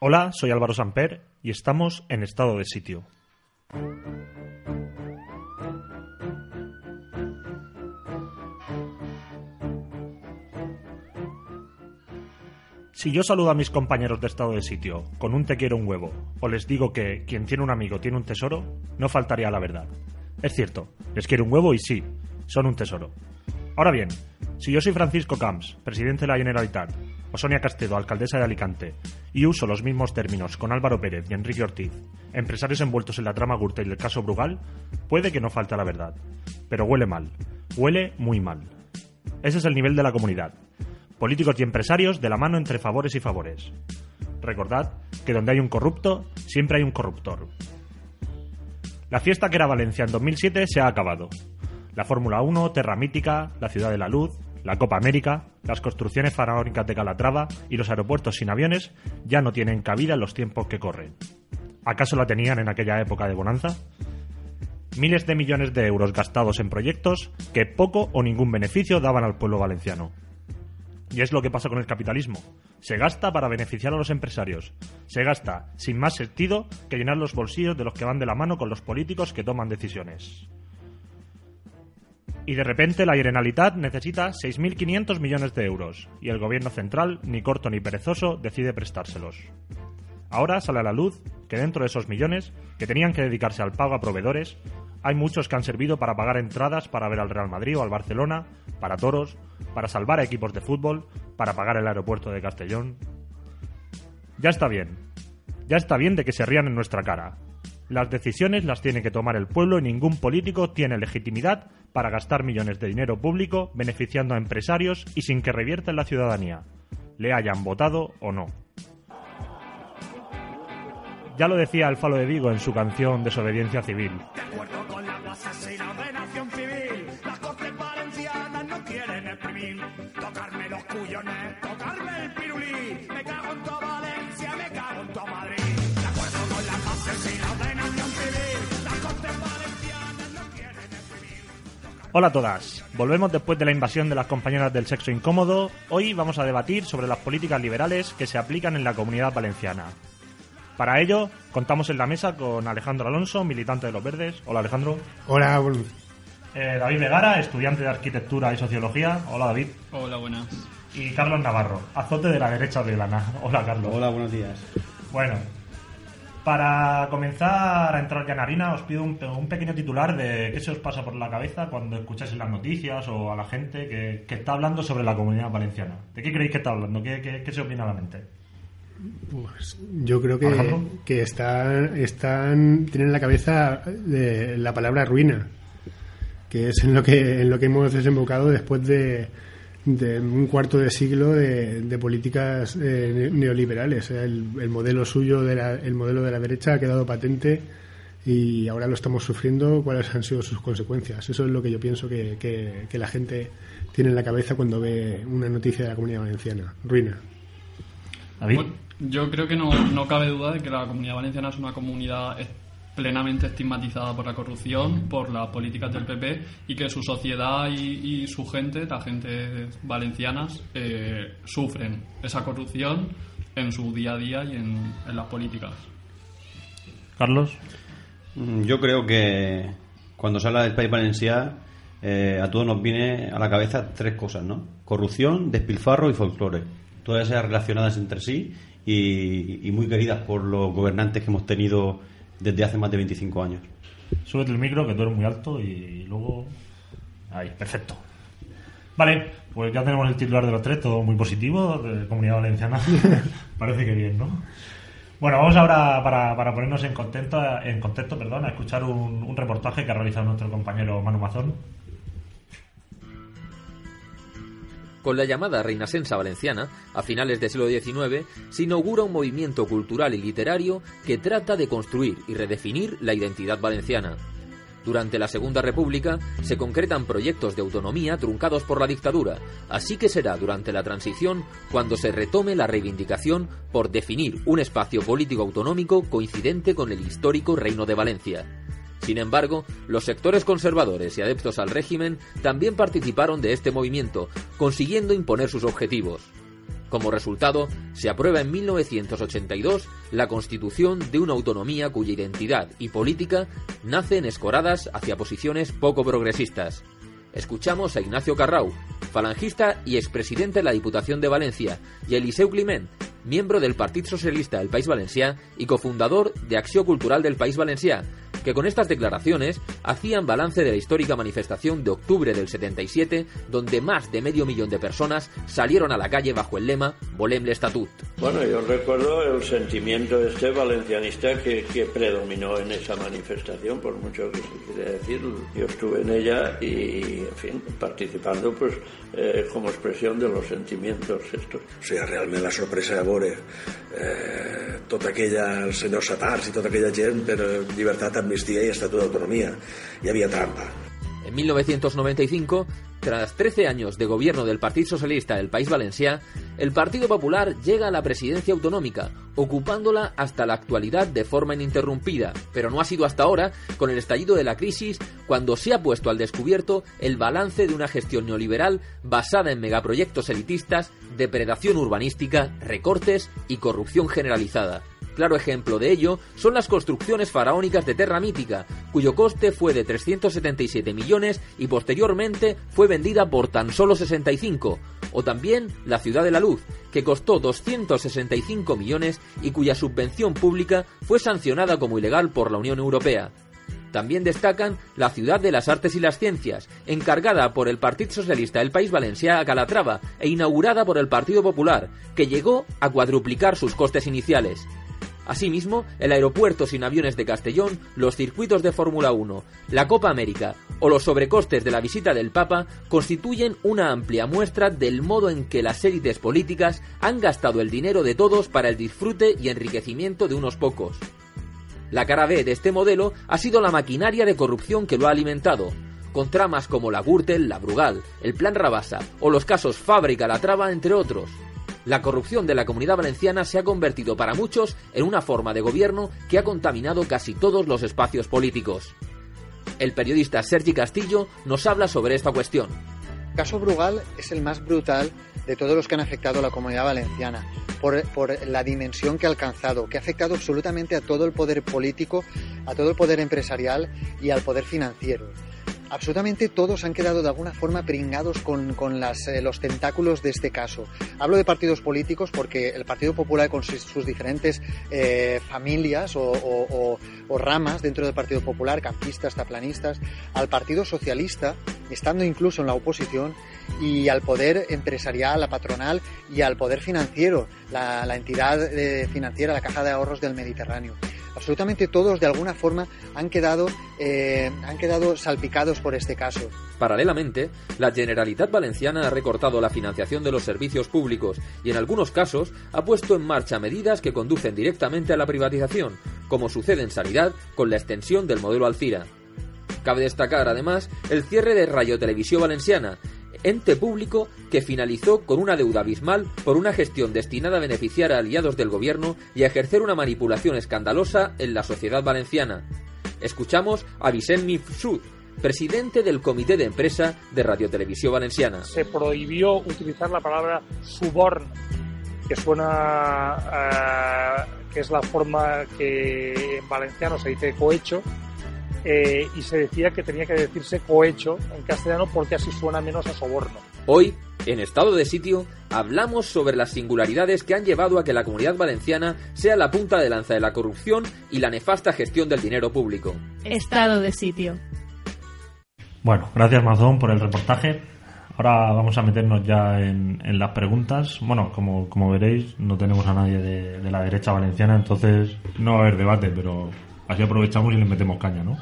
Hola, soy Álvaro Samper y estamos en estado de sitio. Si yo saludo a mis compañeros de estado de sitio con un te quiero un huevo, o les digo que quien tiene un amigo tiene un tesoro, no faltaría la verdad. Es cierto, les quiero un huevo y sí, son un tesoro. Ahora bien, si yo soy Francisco Camps, presidente de la Generalitat, o Sonia Castedo, alcaldesa de Alicante, y uso los mismos términos con Álvaro Pérez y Enrique Ortiz, empresarios envueltos en la trama Gürtel y el caso Brugal, puede que no falte la verdad. Pero huele mal. Huele muy mal. Ese es el nivel de la comunidad. Políticos y empresarios de la mano entre favores y favores. Recordad que donde hay un corrupto, siempre hay un corruptor. La fiesta que era Valencia en 2007 se ha acabado. La Fórmula 1, Terra Mítica, la Ciudad de la Luz, la Copa América, las construcciones faraónicas de Calatrava y los aeropuertos sin aviones ya no tienen cabida en los tiempos que corren. ¿Acaso la tenían en aquella época de bonanza? Miles de millones de euros gastados en proyectos que poco o ningún beneficio daban al pueblo valenciano. Y es lo que pasa con el capitalismo. Se gasta para beneficiar a los empresarios. Se gasta sin más sentido que llenar los bolsillos de los que van de la mano con los políticos que toman decisiones. Y de repente la Generalitat necesita 6.500 millones de euros y el gobierno central, ni corto ni perezoso, decide prestárselos. Ahora sale a la luz que dentro de esos millones, que tenían que dedicarse al pago a proveedores, hay muchos que han servido para pagar entradas para ver al Real Madrid o al Barcelona, para toros, para salvar a equipos de fútbol, para pagar el aeropuerto de Castellón. Ya está bien. Ya está bien de que se rían en nuestra cara. Las decisiones las tiene que tomar el pueblo y ningún político tiene legitimidad para gastar millones de dinero público beneficiando a empresarios y sin que revierta la ciudadanía, le hayan votado o no. Ya lo decía el Falo de Vigo en su canción Desobediencia Civil. Hola a todas. Volvemos después de la invasión de las compañeras del sexo incómodo. Hoy vamos a debatir sobre las políticas liberales que se aplican en la comunidad valenciana. Para ello, contamos en la mesa con Alejandro Alonso, militante de los Verdes. Hola Alejandro. Hola, Eh, David Vegara, estudiante de Arquitectura y Sociología. Hola David. Hola, buenas. Y Carlos Navarro, azote de la derecha de Lana. Hola Carlos. hola, buenos días. Bueno, para comenzar a entrar ya en harina, os pido un, un pequeño titular de qué se os pasa por la cabeza cuando escucháis las noticias o a la gente que, que está hablando sobre la comunidad valenciana. ¿De qué creéis que está hablando? ¿Qué, qué, qué se os viene a la mente? Pues yo creo que, que están, están, tienen en la cabeza de la palabra ruina, que es en lo que, en lo que hemos desembocado después de, de un cuarto de siglo de, de políticas eh, ne- neoliberales. El, el modelo suyo, de la- el modelo de la derecha ha quedado patente y ahora lo estamos sufriendo. ¿Cuáles han sido sus consecuencias? Eso es lo que yo pienso que, que- que la gente tiene en la cabeza cuando ve una noticia de la comunidad valenciana. Ruina. David. Yo creo que no, no cabe duda de que la comunidad valenciana es una comunidad plenamente estigmatizada por la corrupción, por las políticas del PP y que su sociedad y, y su gente, la gente valencianas, eh, sufren esa corrupción en su día a día y en, en las políticas. Carlos. Mm, Yo creo que cuando se habla del país valenciano, eh, a todos nos viene a la cabeza tres cosas, ¿no? Corrupción, despilfarro y folclore. Todas ellas relacionadas entre sí y, y muy queridas por los gobernantes que hemos tenido desde hace más de 25 años. Súbete el micro, que tú eres muy alto y luego... Ahí, perfecto. Vale, pues ya tenemos el titular de los tres, todo muy positivo, de Comunidad Valenciana. Parece que bien, ¿no? Bueno, vamos ahora, para, para ponernos en contexto, en contexto perdón, a escuchar un, un reportaje que ha realizado nuestro compañero Manu Mazón. Con la llamada Reinasensa Valenciana, a finales del siglo XIX, se inaugura un movimiento cultural y literario que trata de construir y redefinir la identidad valenciana. Durante la Segunda República se concretan proyectos de autonomía truncados por la dictadura, así que será durante la transición cuando se retome la reivindicación por definir un espacio político autonómico coincidente con el histórico Reino de Valencia. Sin embargo, los sectores conservadores y adeptos al régimen también participaron de este movimiento, consiguiendo imponer sus objetivos. Como resultado, se aprueba en 1982 la constitución de una autonomía cuya identidad y política nacen escoradas hacia posiciones poco progresistas. Escuchamos a Ignacio Carrau, falangista y expresidente de la Diputación de Valencia, y Eliseu Climent, miembro del Partido Socialista del País Valencià y cofundador de Acción Cultural del País Valencià, que con estas declaraciones hacían balance de la histórica manifestación de octubre del 77, donde más de medio millón de personas salieron a la calle bajo el lema Volem l'Estatut. Bueno, yo recuerdo el sentimiento este valencianista que, que predominó en esa manifestación, por mucho que se quiera decir. Yo estuve en ella y, en fin, participando pues eh, como expresión de los sentimientos estos. O sigui, realment la sorpresa de veure eh, tota aquella, el senyor Satars i tota aquella gent per eh, llibertat, amnistia i estatut d'autonomia. Hi havia trampa. En 1995, tras 13 años de gobierno del Partido Socialista del País Valencià, el Partido Popular llega a la presidencia autonómica, ocupándola hasta la actualidad de forma ininterrumpida, pero no ha sido hasta ahora, con el estallido de la crisis, cuando se ha puesto al descubierto el balance de una gestión neoliberal basada en megaproyectos elitistas, depredación urbanística, recortes y corrupción generalizada. Claro ejemplo de ello son las construcciones faraónicas de Terra Mítica, cuyo coste fue de 377 millones y posteriormente fue vendida por tan solo 65, o también la Ciudad de la Luz, que costó 265 millones y cuya subvención pública fue sancionada como ilegal por la Unión Europea. También destacan la Ciudad de las Artes y las Ciencias, encargada por el Partido Socialista del País Valencià a Calatrava e inaugurada por el Partido Popular, que llegó a cuadruplicar sus costes iniciales. Asimismo, el aeropuerto sin aviones de Castellón, los circuitos de Fórmula 1, la Copa América o los sobrecostes de la visita del Papa constituyen una amplia muestra del modo en que las élites políticas han gastado el dinero de todos para el disfrute y enriquecimiento de unos pocos. La cara B de este modelo ha sido la maquinaria de corrupción que lo ha alimentado, con tramas como la Gürtel, la Brugal, el Plan Rabasa o los casos Fábrica La Traba, entre otros. La corrupción de la comunidad valenciana se ha convertido para muchos en una forma de gobierno que ha contaminado casi todos los espacios políticos. El periodista Sergi Castillo nos habla sobre esta cuestión. El caso Brugal es el más brutal de todos los que han afectado a la comunidad valenciana, por, por, la dimensión que ha alcanzado, que ha afectado absolutamente a todo el poder político, a todo el poder empresarial y al poder financiero absolutamente todos han quedado de alguna forma pringados con, con las, eh, los tentáculos de este caso. Hablo de partidos políticos porque el Partido Popular con sus, sus diferentes eh, familias o, ramas dentro del Partido Popular, campistas, taplanistas, al Partido Socialista, estando incluso en la oposición, y al poder empresarial, la patronal y al poder financiero, la, la entidad eh, financiera, la Caja de Ahorros del Mediterráneo absolutamente todos de alguna forma han quedado, eh, han quedado salpicados por este caso. Paralelamente, la Generalitat Valenciana ha recortado la financiación de los servicios públicos y en algunos casos ha puesto en marcha medidas que conducen directamente a la privatización, como sucede en sanidad con la extensión del modelo Alcira. Cabe destacar además el cierre de Radio Televisión Valenciana, ente público que finalizó con una deuda abismal por una gestión destinada a beneficiar a aliados del gobierno y a ejercer una manipulación escandalosa en la sociedad valenciana. Escuchamos a Vicent Mifsud, presidente del Comité de Empresa de Radio Televisión Valenciana. Se prohibió utilizar la palabra suborn, que suena uh, que es la forma que en valenciano se dice cohecho, eh, y se decía que tenía que decirse cohecho en castellano porque así suena menos a soborno. Hoy, en estado de sitio, hablamos sobre las singularidades que han llevado a que la comunidad valenciana sea la punta de lanza de la corrupción y la nefasta gestión del dinero público. Estado de sitio. Bueno, gracias Mazón por el reportaje. Ahora vamos a meternos ya en, en las preguntas. Bueno, como, como, veréis, no tenemos a nadie de, de la derecha valenciana, entonces no va a haber debate, pero así aprovechamos y le metemos caña, ¿no?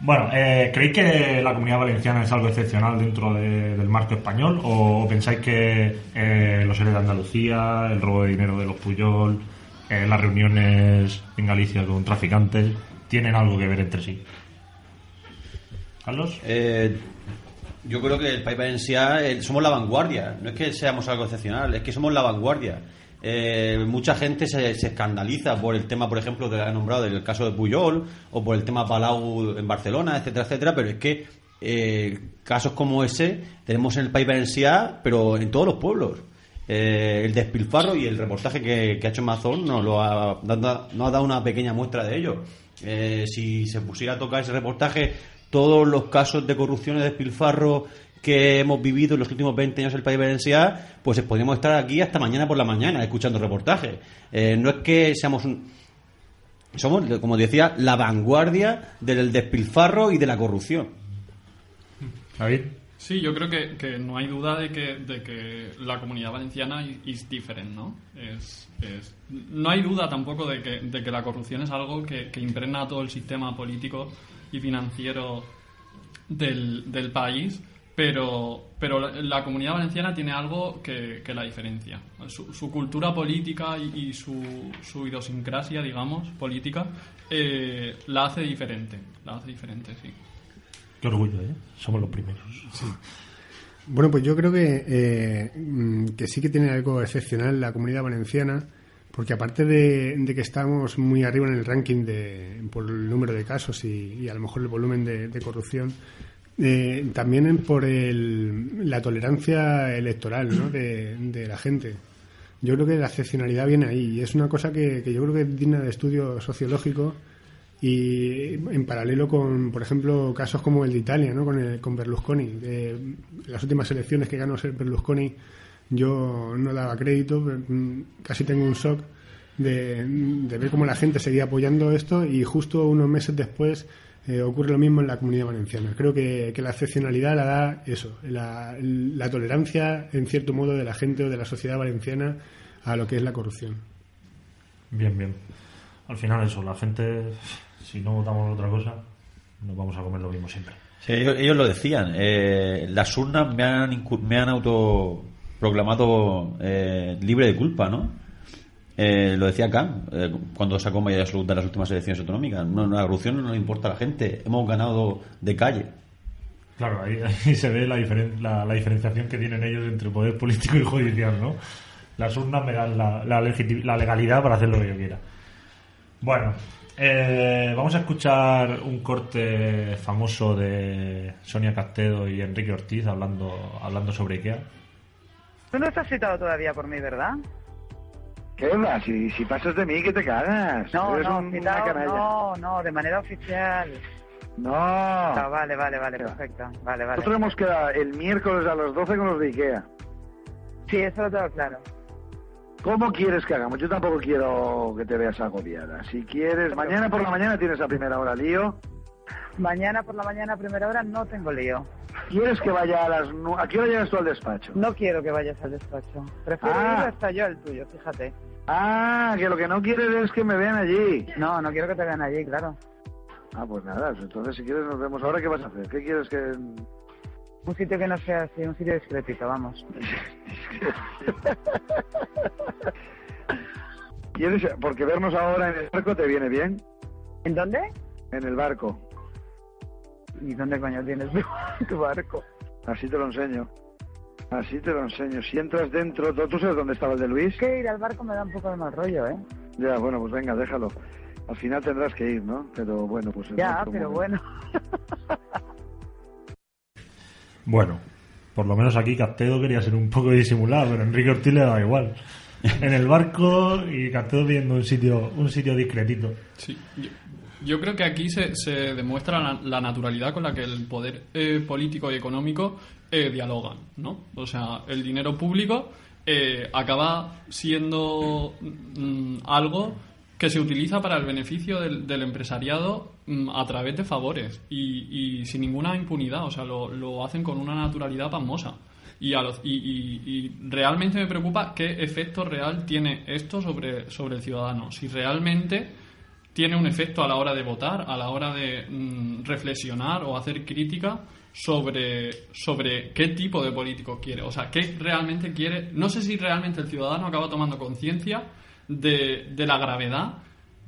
bueno, eh, ¿creéis que la comunidad valenciana es algo excepcional dentro de, del marco español? ¿O pensáis que eh, los seres de Andalucía, el robo de dinero de los Puyol, eh, las reuniones en Galicia con traficantes, tienen algo que ver entre sí? ¿Carlos? Eh, yo creo que el País Valencià eh, somos la vanguardia. No es que seamos algo excepcional, es que somos la vanguardia. Eh, mucha gente se, se, escandaliza por el tema, por ejemplo, que ha nombrado del caso de Puyol o por el tema Palau en Barcelona, etcétera, etcétera, pero es que eh, casos como ese tenemos en el País Valencià, pero en todos los pueblos. eh, el despilfarro y el reportaje que, ha hecho Amazon nos, lo ha, nos ha dado una pequeña muestra de ello. Eh, si se pusiera a tocar ese reportaje, todos los casos de corrupción y despilfarro que hemos vivido en los últimos 20 años en el país valenciano, pues podríamos estar aquí hasta mañana por la mañana escuchando reportajes. Eh, no es que seamos un, somos, como decía, la vanguardia del despilfarro y de la corrupción. David. Sí, yo creo que, que no hay duda de que, de que la comunidad valenciana es diferente, ¿no? Es, es- no hay duda tampoco de que, de que la corrupción es algo que, que impregna a todo el sistema político y financiero del, del país, pero, pero la, la comunidad valenciana tiene algo que, que la diferencia. Su, su cultura política y, y su, su idiosincrasia, digamos, política, eh, la hace diferente. La hace diferente, sí. Qué orgullo, ¿eh? Somos los primeros. Bueno, pues yo creo que, eh, mm, que sí que tiene algo excepcional la comunidad valenciana, porque aparte de, de que estamos muy arriba en el ranking de, por el número de casos y, y a lo mejor el volumen de, de corrupción, eh, también por el- la tolerancia electoral ¿no? de, la gente. Yo creo que la excepcionalidad viene ahí y es una cosa que, que yo creo que es digna de estudio sociológico y en paralelo con, por ejemplo, casos como el de Italia, ¿no? con, el- con Berlusconi. De las últimas elecciones que ganó ser Berlusconi, yo no daba crédito, mm, casi tengo un shock de, de ver cómo la gente seguía apoyando esto y justo unos meses después eh, ocurre lo mismo en la comunidad valenciana. Creo que, que la excepcionalidad la da eso, la, la tolerancia, en cierto modo, de la gente o de la sociedad valenciana a lo que es la corrupción. Bien, bien. Al final eso, la gente, si no votamos otra cosa, nos vamos a comer lo mismo siempre. Sí, ellos, ellos lo decían. eh, las urnas me han, me han autoproclamado eh, libre de culpa, ¿no? Eh, lo decía Kant eh, cuando sacó mayoría absoluta en las últimas elecciones autonómicas. No, la corrupción no le importa a la gente. Hemos ganado de calle. Claro, ahí, ahí se ve la, diferen- la, la diferenciación que tienen ellos entre poder político y judicial, ¿no? Las urnas me dan la, la legalidad para hacer lo que yo quiera. Bueno, eh, vamos a escuchar un corte famoso de Sonia Castedo y Enrique Ortiz hablando, hablando sobre Ikea. Tú no estás citado todavía por mí, ¿verdad? ¿Qué va? Si, si pasas de mí, que te cagas. No, Eres no, un- una canalla. no, no, de manera oficial. No. Ah, vale, vale, vale, perfecto. Vale, vale. Nosotros hemos quedado el miércoles a las 12 con los de Ikea. Sí, eso lo tengo claro. ¿Cómo quieres que hagamos? Yo tampoco quiero que te veas agobiada. Si quieres, mañana por la mañana tienes a primera hora lío. Mañana por la mañana a primera hora no tengo lío. ¿Quieres que vaya a las... nu- ¿A qué hora llegas tú al despacho? No quiero que vayas al despacho. Prefiero Ah. ir hasta yo al tuyo, fíjate. Ah, que lo que no quieres es que me vean allí. No, no quiero que te vean allí, claro. Ah, pues nada, entonces si quieres nos vemos. ¿Ahora qué vas a hacer? ¿Qué quieres que...? Un sitio que no sea así, un sitio discretito, vamos. ¿Quieres? Porque vernos ahora en el barco te viene bien. ¿En dónde? En el barco. ¿Y dónde coño tienes tu, tu barco? Así te lo enseño. Así te lo enseño. Si entras dentro, ¿tú tú sabes dónde estaba el de Luis? Que ir al barco me da un poco de mal rollo, ¿eh? Ya, bueno, pues venga, déjalo. Al final tendrás que ir, ¿no? Pero bueno, pues... en Ya, pero momento. bueno. Bueno, por lo menos aquí Castedo quería ser un poco disimulado, pero Enrique Ortiz le da igual. En el barco y Castedo viendo un sitio, un sitio discretito. Sí, yo, yo creo que aquí se, se demuestra la, naturalidad con la que el poder eh, político y económico eh, dialogan, ¿no? O sea, el dinero público eh, acaba siendo mm, algo que se utiliza para el beneficio del, del empresariado mm, a través de favores y, y sin ninguna impunidad, o sea, lo, lo hacen con una naturalidad pasmosa. Y, a los- y, y- y realmente me preocupa qué efecto real tiene esto sobre, sobre el ciudadano. Si realmente tiene un efecto a la hora de votar, a la hora de mm, reflexionar o hacer crítica sobre, sobre qué tipo de político quiere. O sea, qué realmente quiere. No sé si realmente el ciudadano acaba tomando conciencia de, de la gravedad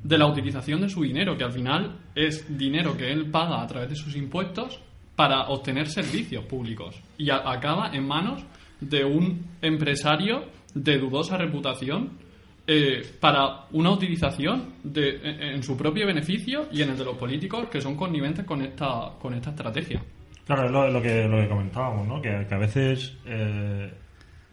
de la utilización de su dinero, que al final es dinero que él paga a través de sus impuestos para obtener servicios públicos y acaba en manos de un empresario de dudosa reputación eh, para una utilización de, en, en su propio beneficio y en el de los políticos que son conniventes con esta, con esta estrategia. Claro, es lo, lo que, lo que comentábamos, ¿no? Que, que a veces eh,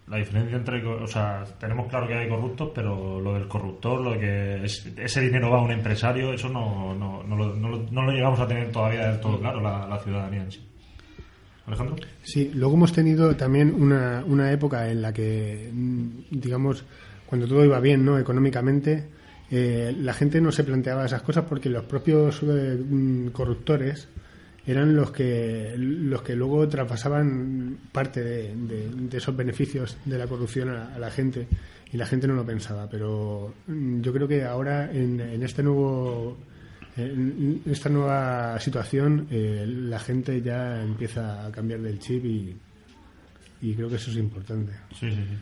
la diferencia entre, o sea, tenemos claro que hay corruptos, pero lo del corruptor, lo de que es- ese dinero va a un empresario, eso no, no, no, lo, no, lo- no lo llegamos a tener todavía del todo claro la, la ciudadanía en sí. Alejandro. Sí, luego hemos tenido también una, una época en la que, mm, digamos, cuando todo iba bien, ¿no? Económicamente, eh, la gente no se planteaba esas cosas porque los propios eh, mm, corruptores eran los que los que luego traspasaban parte de, de- de esos beneficios de la corrupción a, la gente y la gente no lo pensaba pero mm, yo creo que ahora en, en este nuevo esta nueva situación eh, la gente ya empieza a cambiar del chip y, y creo que eso es importante. Sí, sí, sí.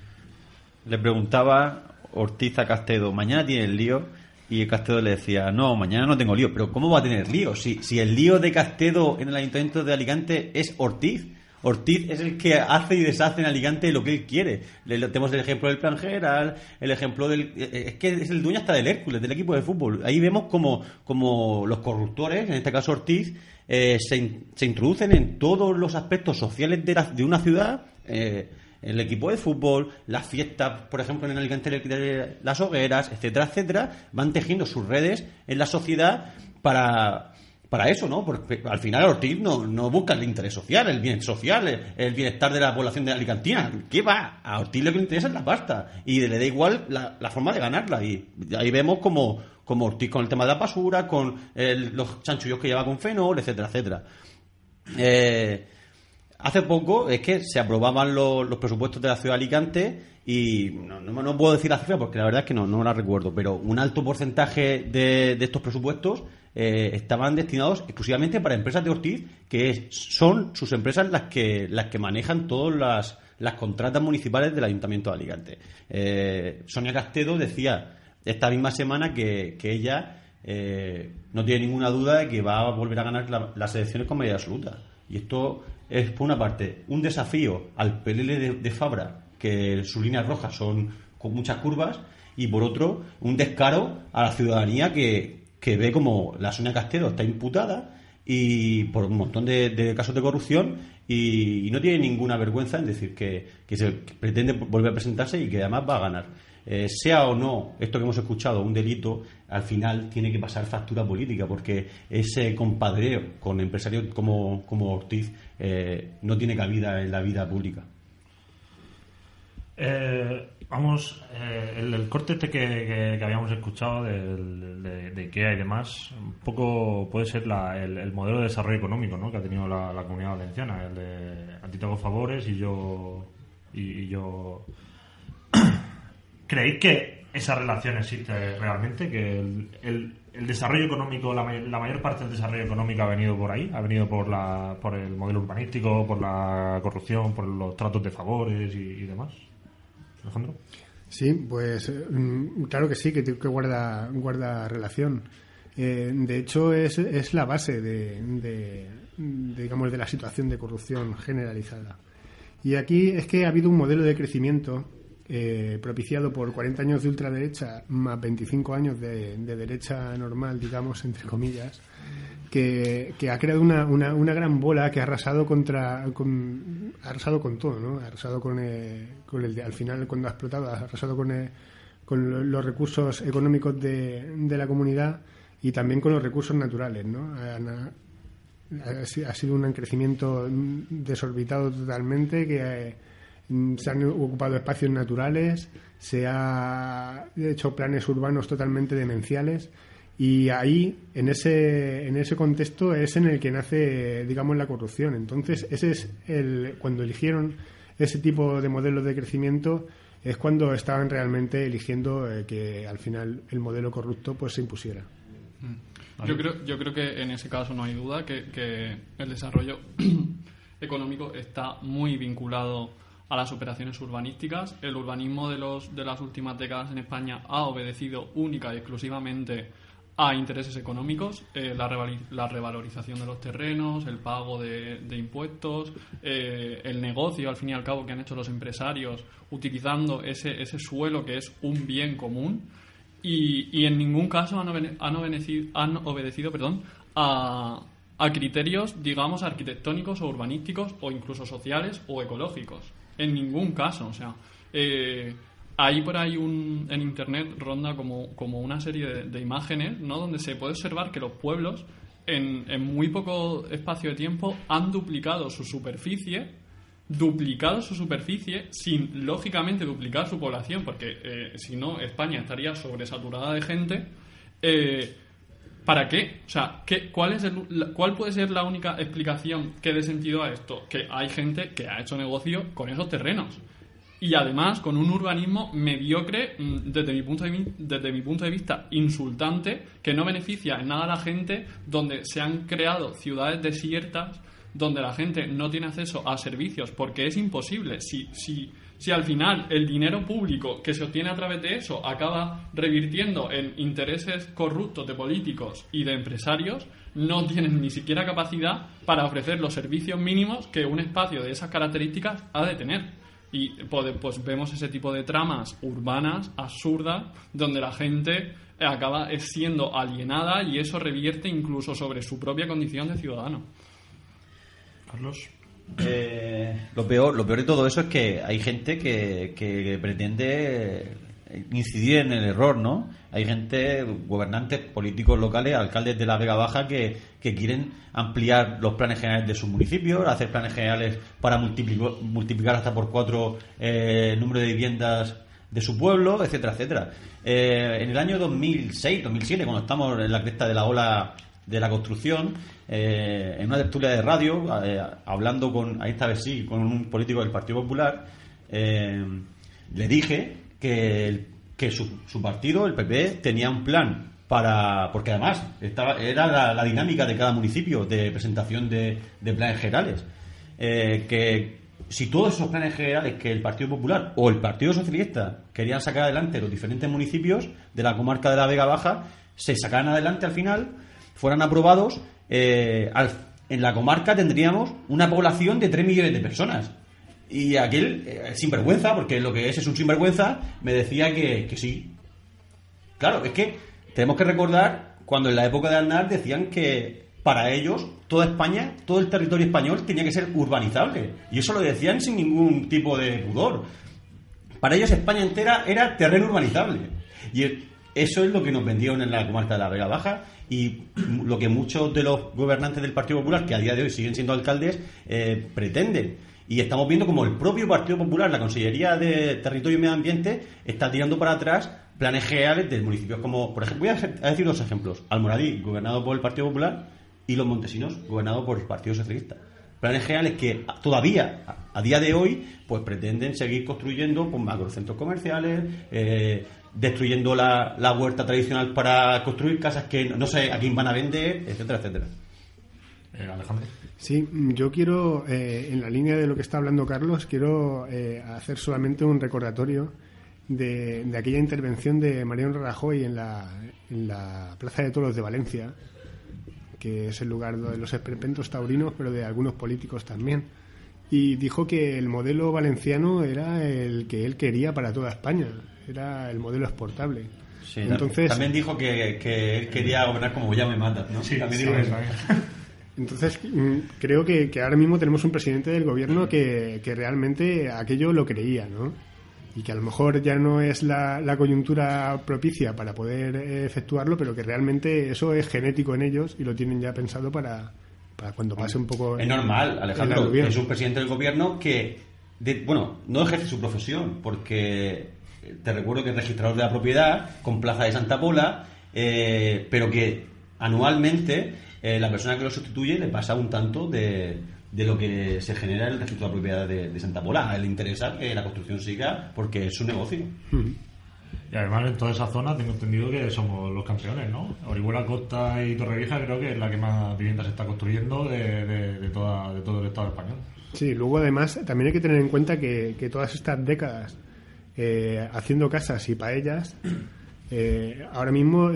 Le preguntaba Ortiz a Castedo, mañana tiene el lío, y Castedo le decía, no, mañana no tengo lío, pero ¿cómo va a tener lío? Si, si el lío de Castedo en el Ayuntamiento de Alicante es Ortiz. Ortiz es el que hace y deshace en Alicante lo que él quiere. Le, tenemos el ejemplo del plan general, el ejemplo del... eh, Es que es el dueño hasta del Hércules, del equipo de fútbol. Ahí vemos como, como los corruptores, en este caso Ortiz, eh, se, se introducen en todos los aspectos sociales de, la- de una ciudad. eh, el equipo de fútbol, las fiestas, por ejemplo, en Alicante, de- de las hogueras, etcétera, etcétera, van tejiendo sus redes en la sociedad para, para eso, ¿no? Porque al final Ortiz no, no busca el interés social, el bien social, el, el bienestar de la población de Alicantina. ¿Qué va? A Ortiz lo que le interesa es la pasta y le da igual la, la forma de ganarla. Y ahí vemos como, como Ortiz con el tema de la basura, con el- los chanchullos que lleva con fenol, etcétera, etcétera. Eh, Hace poco es que se aprobaban los, los presupuestos de la ciudad de Alicante y no, no- no puedo decir la cifra porque la verdad es que no, no la recuerdo, pero un alto porcentaje de, de estos presupuestos eh, estaban destinados exclusivamente para empresas de Ortiz, que son sus empresas las que, las que manejan todas las, las contratas municipales del Ayuntamiento de Alicante. Eh, Sonia Castedo decía esta misma semana que, que ella eh, no tiene ninguna duda de que va a volver a ganar la- las elecciones con mayoría absoluta. Y esto es, por una parte, un desafío al PLL de, Fabra, que sus líneas rojas son con muchas curvas, y por otro, un descaro a la ciudadanía que, que ve como la Sonia Castedo está imputada y por un montón de, casos de corrupción y, no tiene ninguna vergüenza en decir que, que se pretende volver a presentarse y que además va a ganar. Eh, sea o no esto que hemos escuchado un delito, al final tiene que pasar factura política porque ese compadreo con empresarios como, como Ortiz eh, no tiene cabida en la vida pública. Eh, vamos, el, corte este que, que- habíamos escuchado del- de, de IKEA y demás, un poco puede ser el, el modelo de desarrollo económico ¿no? que ha tenido la, comunidad valenciana, el de a ti te hago favores y yo... Y yo... ¿Creéis que esa relación existe realmente? ¿Que el, el- el desarrollo económico, la, la mayor parte del desarrollo económico ha venido por ahí? ¿Ha venido por, la, por el modelo urbanístico, por la corrupción, por los tratos de favores y, y demás? Alejandro. Sí, pues mm, claro que sí, que, que guarda, guarda relación. Eh, de hecho, es, es la base de, de- de, digamos, de la situación de corrupción generalizada. Y aquí es que ha habido un modelo de crecimiento eh, propiciado por 40 años de ultraderecha más 25 años de, de derecha normal, digamos, entre comillas, que, que ha creado una, una, una gran bola que ha arrasado contra con, ha arrasado con todo, ¿no? Ha arrasado con, eh, con el al final cuando ha explotado, ha arrasado con, eh, con lo- los recursos económicos de, de la comunidad y también con los recursos naturales, ¿no? Ha, si- ha sido un crecimiento desorbitado totalmente que eh, se han ocupado espacios naturales, se ha hecho planes urbanos totalmente demenciales y ahí en ese en ese contexto es en el que nace digamos la corrupción. Entonces, ese es el cuando eligieron ese tipo de modelos de crecimiento es cuando estaban realmente eligiendo eh, que al final el modelo corrupto pues se impusiera. Yo creo, yo creo que en ese caso no hay duda que, que el desarrollo económico está muy vinculado a las operaciones urbanísticas. El urbanismo de, los, de las últimas décadas en España ha obedecido única y exclusivamente a intereses económicos, eh, la, la revalorización de los terrenos, el pago de, impuestos, eh, el negocio, al fin y al cabo, que han hecho los empresarios utilizando ese, ese suelo que es un bien común y, y en ningún caso han, han obedecido, han obedecido perdón, a, a criterios, digamos, arquitectónicos o urbanísticos o incluso sociales o ecológicos. En ningún caso. O sea, eh, hay por ahí un, en internet ronda como, como una serie de, imágenes, ¿no? Donde se puede observar que los pueblos en, en muy poco espacio de tiempo han duplicado su superficie duplicado su superficie sin lógicamente duplicar su población porque eh, si no España estaría sobresaturada de gente eh, ¿Para qué? O sea, ¿qué, cuál, es el- ¿cuál puede ser la única explicación que dé sentido a esto? Que hay gente que ha hecho negocio con esos terrenos. Y además con un urbanismo mediocre, mm, desde mi, punto de, desde mi punto de vista, insultante, que no beneficia en nada a la gente, donde se han creado ciudades desiertas, donde la gente no tiene acceso a servicios, porque es imposible. Si, si, si al final el dinero público que se obtiene a través de eso acaba revirtiendo en intereses corruptos de políticos y de empresarios, no tienen ni siquiera capacidad para ofrecer los servicios mínimos que un espacio de esas características ha de tener. Y pues, pues vemos ese tipo de tramas urbanas, absurdas, donde la gente acaba siendo alienada y eso revierte incluso sobre su propia condición de ciudadano. Carlos. Eh, lo peor lo peor de todo eso es que hay gente que, que pretende incidir en el error, ¿no? Hay gente, gobernantes, políticos locales, alcaldes de la Vega Baja que, que quieren ampliar los planes generales de sus municipios, hacer planes generales para multiplico- multiplicar hasta por cuatro eh, el número de viviendas de su pueblo, etcétera, etcétera. Eh, en el año 2006, 2007, cuando estamos en la cresta de la ola de la construcción, eh, en una tertulia de radio, eh, hablando con, a esta vez sí, con un político del Partido Popular, eh, le dije que, que su, su partido, el PP, tenía un plan para. Porque además estaba, era la, la dinámica de cada municipio de presentación de, de planes generales. Eh, que si todos esos planes generales que el Partido Popular o el Partido Socialista querían sacar adelante los diferentes municipios de la comarca de la Vega Baja, se sacaran adelante al final, fueran aprobados, eh, en la comarca tendríamos una población de 3 millones de personas. Y aquel, eh, sinvergüenza, porque lo que es es un sinvergüenza, me decía que, que sí. Claro, es que tenemos que recordar cuando en la época de Aznar decían que para ellos toda España, todo el territorio español tenía que ser urbanizable. Y eso lo decían sin ningún tipo de pudor. Para ellos España entera era terreno urbanizable. Y eso es lo que nos vendieron en la comarca de la Vega Baja y lo que muchos de los gobernantes del Partido Popular, que a día de hoy siguen siendo alcaldes, eh, pretenden. Y estamos viendo como el propio Partido Popular, la Consellería de Territorio y Medio Ambiente, está tirando para atrás planes generales de municipios como, por ejemplo, voy a decir dos ejemplos. Almoradí, gobernado por el Partido Popular, y Los Montesinos, gobernado por el Partido Socialista. Planes generales que todavía, a- día de hoy, pues pretenden seguir construyendo pues, macrocentros comerciales, eh, destruyendo la, la huerta tradicional para construir casas que no sé a quién van a vender, etcétera, etcétera. Alejandro. Sí, yo quiero, eh, en la línea de lo que está hablando Carlos, quiero eh, hacer solamente un recordatorio de, de aquella intervención de Mariano Rajoy en la, en la Plaza de Toros de Valencia, que es el lugar de los esperpentos taurinos, pero de algunos políticos también. Y dijo que el modelo valenciano era el que él quería para toda España, era el modelo exportable. Sí, Entonces, también dijo que, que él quería gobernar como ya me ¿no? Sí, también sí, dijo eso. Entonces, mm, creo que, que ahora mismo tenemos un presidente del gobierno que, que realmente aquello lo creía, ¿no? Y que a lo mejor ya no es la, la coyuntura propicia para poder eh, efectuarlo, pero que realmente eso es genético en ellos y lo tienen ya pensado para, para cuando pase un poco. Es el- normal, Alejandro. Es un presidente del gobierno que, de- bueno, no ejerce su profesión, porque eh, te recuerdo que es registrador de la propiedad con Plaza de Santa Pola, eh, pero que anualmente eh, la persona que lo sustituye le pasa un tanto de, de lo que se genera en el registro de la propiedad de, de Santa Pola. A él le interesa que la construcción siga porque es su negocio. Y además en toda esa zona tengo entendido que somos los campeones, ¿no? Orihuela, Costa y Torrevieja creo que es la que más viviendas se está construyendo de, de, toda, todo el Estado español. Sí, luego además también hay que tener en cuenta que, que todas estas décadas eh, haciendo casas y paellas, eh, ahora mismo,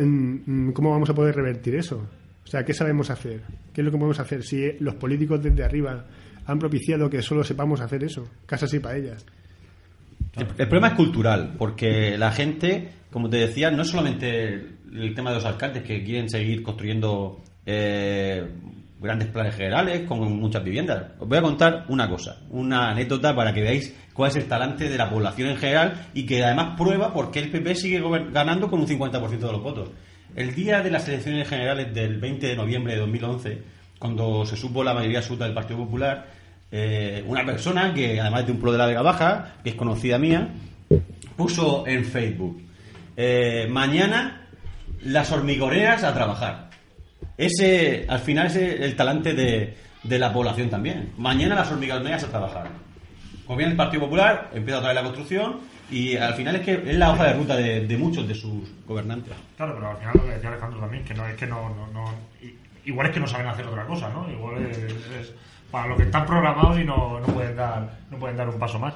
¿cómo vamos a poder revertir eso? O sea, ¿qué sabemos hacer? ¿Qué es lo que podemos hacer si los políticos desde arriba han propiciado que solo sepamos hacer eso? Casas y paellas. El, el problema es cultural, porque la gente, como te decía, no es solamente el, el tema de los alcaldes que quieren seguir construyendo eh, grandes planes generales con muchas viviendas. Os voy a contar una cosa, una anécdota para que veáis cuál es el talante de la población en general y que además prueba por qué el PP sigue ganando con un 50% de los votos. El día de las elecciones generales del 20 de noviembre de 2011, cuando se supo la mayoría absoluta del Partido Popular, eh, una persona que además de un pueblo de la Vega Baja, que es conocida mía, puso en Facebook, eh, mañana las hormigoneras a trabajar. Ese, al final, es el talante de, de la población también. Mañana las hormigoneras a trabajar. Como viene el Partido Popular, empieza otra vez la construcción y al final es que es la hoja de ruta de, de muchos de sus gobernantes. Claro, pero al final lo que decía Alejandro también, que no es que no, no, no- igual es que no saben hacer otra cosa, ¿no? Igual es, para lo que están programados y no, no pueden dar no pueden dar un paso más.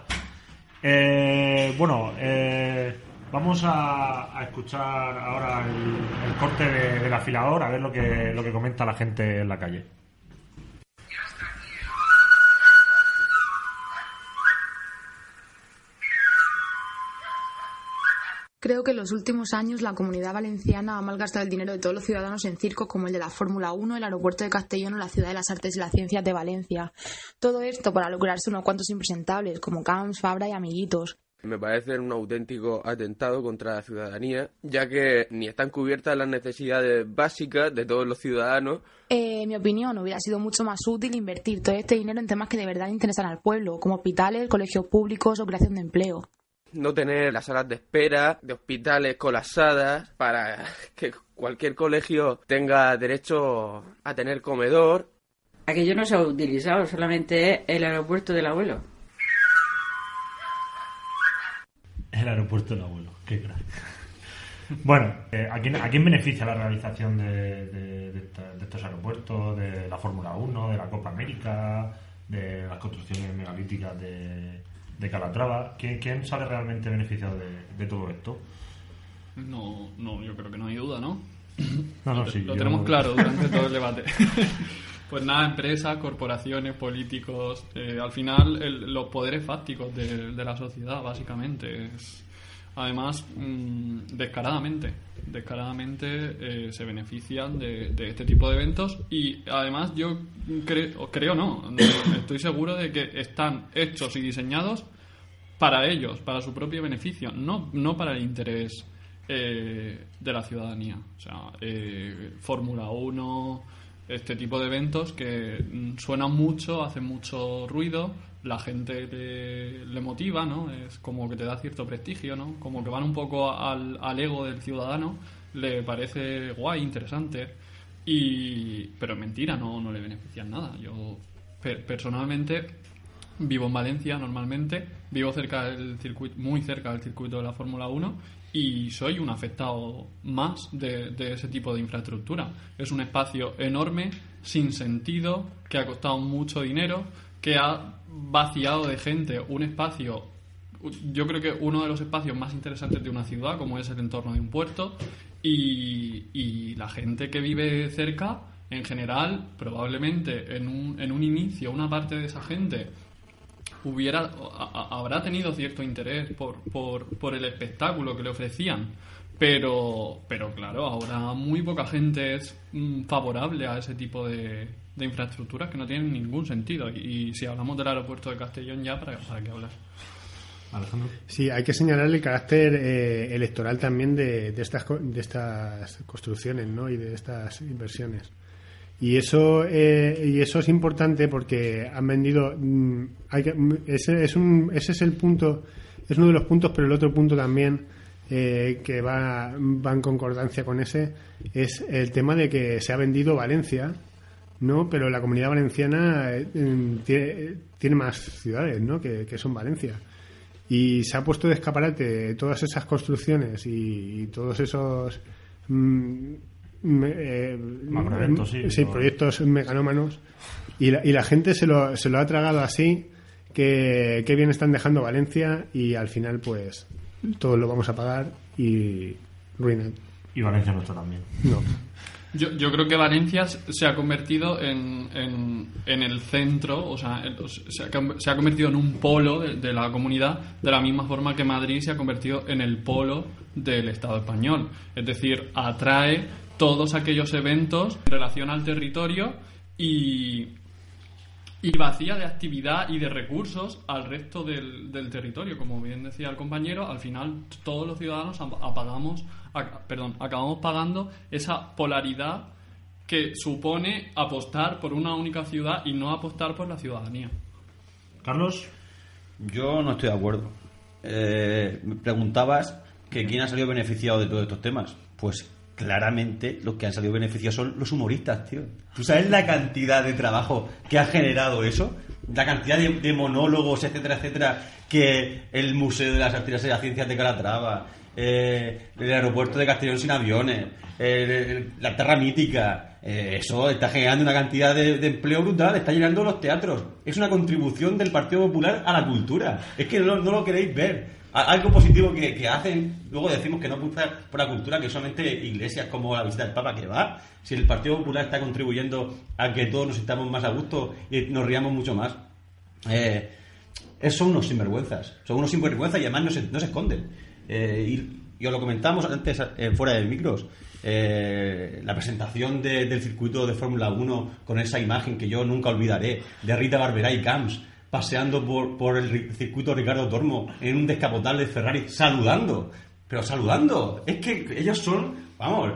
Eh, bueno, eh, vamos a, escuchar ahora el, el corte de- del afilador a ver lo que lo que comenta la gente en la calle. Creo que en los últimos años la comunidad valenciana ha malgastado el dinero de todos los ciudadanos en circos como el de la Fórmula 1, el aeropuerto de Castellón o la ciudad de las artes y las ciencias de Valencia. Todo esto para lograrse unos cuantos impresentables como Camps, Fabra y amiguitos. Me parece un auténtico atentado contra la ciudadanía, ya que ni están cubiertas las necesidades básicas de todos los ciudadanos. Eh, en mi opinión, hubiera sido mucho más útil invertir todo este dinero en temas que de verdad interesan al pueblo, como hospitales, colegios públicos o creación de empleo. No tener las salas de espera de hospitales colapsadas para que cualquier colegio tenga derecho a tener comedor. Aquello no se ha utilizado, solamente es el aeropuerto del abuelo. El aeropuerto del abuelo, qué crack. Bueno, eh, ¿a, quién, ¿a quién beneficia la realización de, de- de esta- de estos aeropuertos, de la Fórmula 1, de la Copa América, de las construcciones megalíticas de, de Calatrava? ¿Quién, quién sale realmente beneficiado de, de todo esto? No, no, yo creo que no hay duda, ¿no? No, no, lo, sí, lo tenemos claro durante todo el debate. pues nada, empresas, corporaciones, políticos, eh, al final el- los poderes fácticos de, de la sociedad, básicamente. Es- además, mm, descaradamente, descaradamente eh, se benefician de, este tipo de eventos y además yo creo, no, no, estoy seguro de que están hechos y diseñados para ellos, para su propio beneficio, no, no para el interés eh, de la ciudadanía. O sea, eh, Fórmula 1, este tipo de eventos que mm, suenan mucho, hacen mucho ruido, la gente le, le motiva, ¿no? Es como que te da cierto prestigio, ¿no? Como que van un poco al, al ego del ciudadano, le parece guay, interesante. Y, pero mentira, no, no le benefician nada. Yo per- personalmente vivo en Valencia normalmente, vivo cerca del circuito, muy cerca del circuito de la Fórmula 1 y soy un afectado más de, de ese tipo de infraestructura. Es un espacio enorme, sin sentido, que ha costado mucho dinero, que ha vaciado de gente un espacio, yo creo que uno de los espacios más interesantes de una ciudad, como es el entorno de un puerto, y, la gente que vive cerca, en general, probablemente en un, en un inicio, una parte de esa gente hubiera habrá tenido cierto interés por, por, por el espectáculo que le ofrecían pero pero claro ahora muy poca gente es mm, favorable a ese tipo de, de infraestructuras que no tienen ningún sentido y, y si hablamos del aeropuerto de Castellón ya para, para qué hablar Alejandro Sí, hay que señalar el carácter eh, electoral también de, de estas, co- de estas construcciones ¿no? y de estas inversiones. Y eso, eh, y eso es importante porque han vendido. mm, hay que- mm, ese, es un, ese es el punto, es uno de los puntos, pero el otro punto también eh, que va, va en concordancia con ese es el tema de que se ha vendido Valencia, ¿no? Pero la comunidad valenciana eh, mm, tiene, tiene más ciudades, ¿no? Que, que son Valencia. Y se ha puesto de escaparate todas esas construcciones y, y todos esos mm, eh, sí, proyectos megalómanos y la, y la gente se lo, se lo ha tragado así que, que bien están dejando Valencia y al final pues todos lo vamos a pagar y ruina. Y Valencia no está también. No. Yo, yo creo que Valencia se ha convertido en, en, en el centro, o sea, se ha, se ha convertido en un polo de la comunidad, de la misma forma que Madrid se ha convertido en el polo del Estado español. Es decir, atrae todos aquellos eventos en relación al territorio y, y vacía de actividad y de recursos al resto del, del territorio. Como bien decía el compañero, al final todos los ciudadanos am- apagamos, ac- perdón, acabamos pagando esa polaridad que supone apostar por una única ciudad y no apostar por la ciudadanía. Carlos. Yo no estoy de acuerdo. Eh, me preguntabas que quién ha salido beneficiado de todos estos temas. Pues claramente los que han salido beneficiados son los humoristas, tío. ¿Tú sabes la cantidad de trabajo que ha generado eso? La cantidad de, monólogos, etcétera, etcétera, que el Museo de las Artes y las Ciencias de Calatrava, eh, el aeropuerto de Castellón sin aviones, la Terra Mítica, eh, eso está generando una cantidad de, empleo brutal, está llenando los teatros. Es una contribución del Partido Popular a la cultura. Es que no lo queréis ver. Algo positivo que, hacen, luego decimos que no gusta por la cultura, que solamente iglesias como la visita del Papa que va. Si el Partido Popular está contribuyendo a que todos nos estamos más a gusto y nos riamos mucho más. Eh, son unos sinvergüenzas. Son unos sinvergüenzas y además no se, no se esconden. Eh, y, y os lo comentamos antes eh, fuera de micros. eh, la presentación de- del circuito de Fórmula 1 con esa imagen que yo nunca olvidaré de Rita Barberá y Camps paseando por, por el circuito Ricardo Tormo en un descapotable Ferrari saludando. Pero saludando. Es que ellos son, vamos,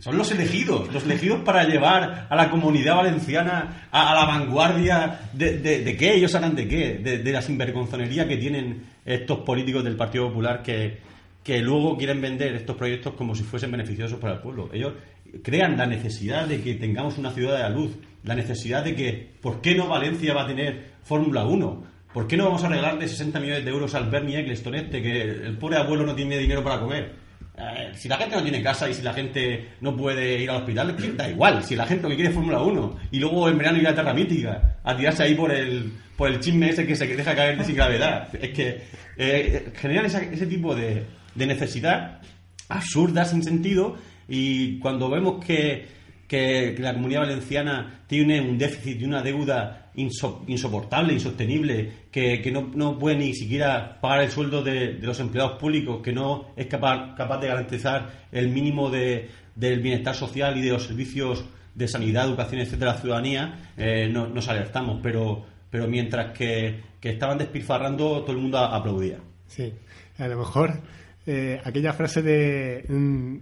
son los elegidos, los elegidos para llevar a la comunidad valenciana a, la vanguardia de, de, de qué, ellos harán de qué, de, de la sinvergonzonería que tienen estos políticos del Partido Popular que, que luego quieren vender estos proyectos como si fuesen beneficiosos para el pueblo. Ellos crean la necesidad de que tengamos una ciudad de la luz, la necesidad de que, ¿por qué no Valencia va a tener Fórmula 1? ¿Por qué no vamos a regalarle 60 millones de euros al Bernie Eccleston este, que el pobre abuelo no tiene dinero para comer? Eh, si la gente no tiene casa y si la gente no puede ir al hospital, que da igual. Si la gente lo que quiere Fórmula 1 y luego en verano ir a Terra Mítica a tirarse ahí por el, por el chisme ese que se deja caer sin gravedad. Es que eh, generan ese tipo de, de necesidad absurda, sin sentido, y cuando vemos que, que- la comunidad valenciana tiene un déficit y una deuda inso- insoportable, insostenible, que, que no, no puede ni siquiera pagar el sueldo de, de los empleados públicos, que no es capaz, capaz de garantizar el mínimo de- del bienestar social y de los servicios de sanidad, educación, etcétera, la ciudadanía, eh, no- nos alertamos. Pero, pero mientras que, que estaban despilfarrando, todo el mundo aplaudía. Sí, a lo mejor eh, aquella frase de, mm,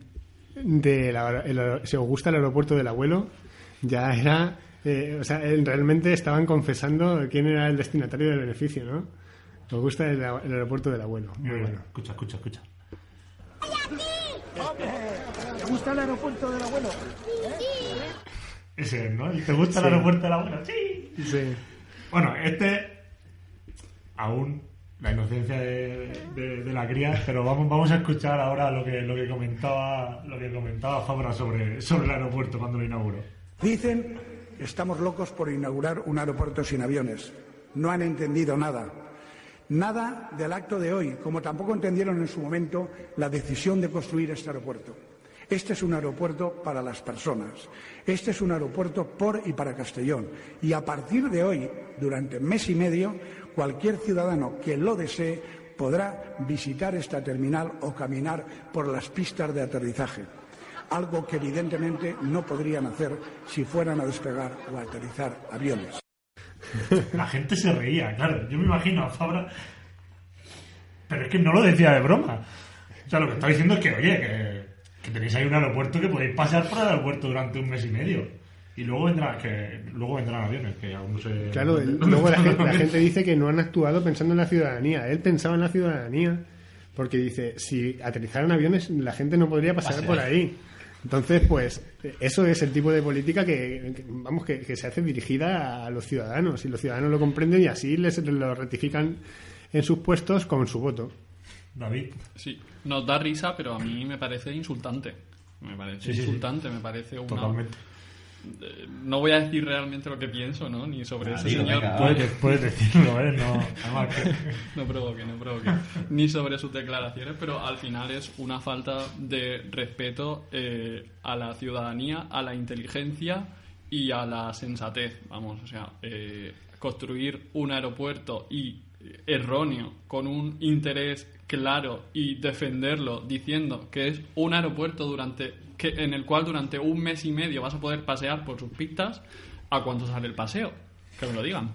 de la- el- si os gusta el aeropuerto del abuelo, ya era, eh, o sea, realmente estaban confesando quién era el destinatario del beneficio, ¿no? Os gusta el, el aeropuerto del abuelo, muy bueno. Escucha, escucha, escucha. ¿Te gusta el aeropuerto del abuelo? Ese, ¿no? ¿Y ¿Te gusta Sí. el aeropuerto de la abuela? Sí. Sí. Bueno, este aún la inocencia de, la cría, pero vamos, a escuchar ahora lo que, lo que comentaba lo que comentaba Fabra sobre, sobre el aeropuerto cuando lo inauguró. Dicen que estamos locos por inaugurar un aeropuerto sin aviones. No han entendido nada. Nada del acto de hoy, como tampoco entendieron en su momento la decisión de construir este aeropuerto. Este es un aeropuerto para las personas. Este es un aeropuerto por y para Castellón. Y a partir de hoy, durante mes y medio, cualquier ciudadano que lo desee podrá visitar esta terminal o caminar por las pistas de aterrizaje algo que evidentemente no podrían hacer si fueran a despegar o a aterrizar aviones. La gente se reía, claro. Yo me imagino a Fabra. Pero es que no lo decía de broma. O sea, lo que está diciendo es que, oye, que, que tenéis ahí un aeropuerto que podéis pasear por el aeropuerto durante un mes y medio. Y luego vendrá, que luego vendrán aviones, que aún no sé. Claro, el- luego la gente, la gente dice que no han actuado pensando en la ciudadanía. Él pensaba en la ciudadanía porque dice, si aterrizaran aviones, la gente no podría pasar por ahí. Entonces, pues, eso es el tipo de política que, que, vamos, que, que se hace dirigida a los ciudadanos y los ciudadanos lo comprenden y así les lo ratifican en sus puestos con su voto. David. Sí, nos da risa, pero a mí me parece insultante. Me parece Sí, sí, sí. insultante, me parece una... Totalmente. Eh, No voy a decir realmente lo que pienso, ¿no? Ni sobre Ah, ese señor. venga, puedes, puedes decirlo, ¿eh? No, no provoque, no provoque. Ni sobre sus declaraciones, pero al final es una falta de respeto eh, a la ciudadanía, a la inteligencia y a la sensatez. Vamos, o sea, eh, construir un aeropuerto y erróneo con un interés claro y defenderlo diciendo que es un aeropuerto durante que en el cual durante un mes y medio vas a poder pasear por sus pistas ¿a cuánto sale el paseo? Que me lo digan.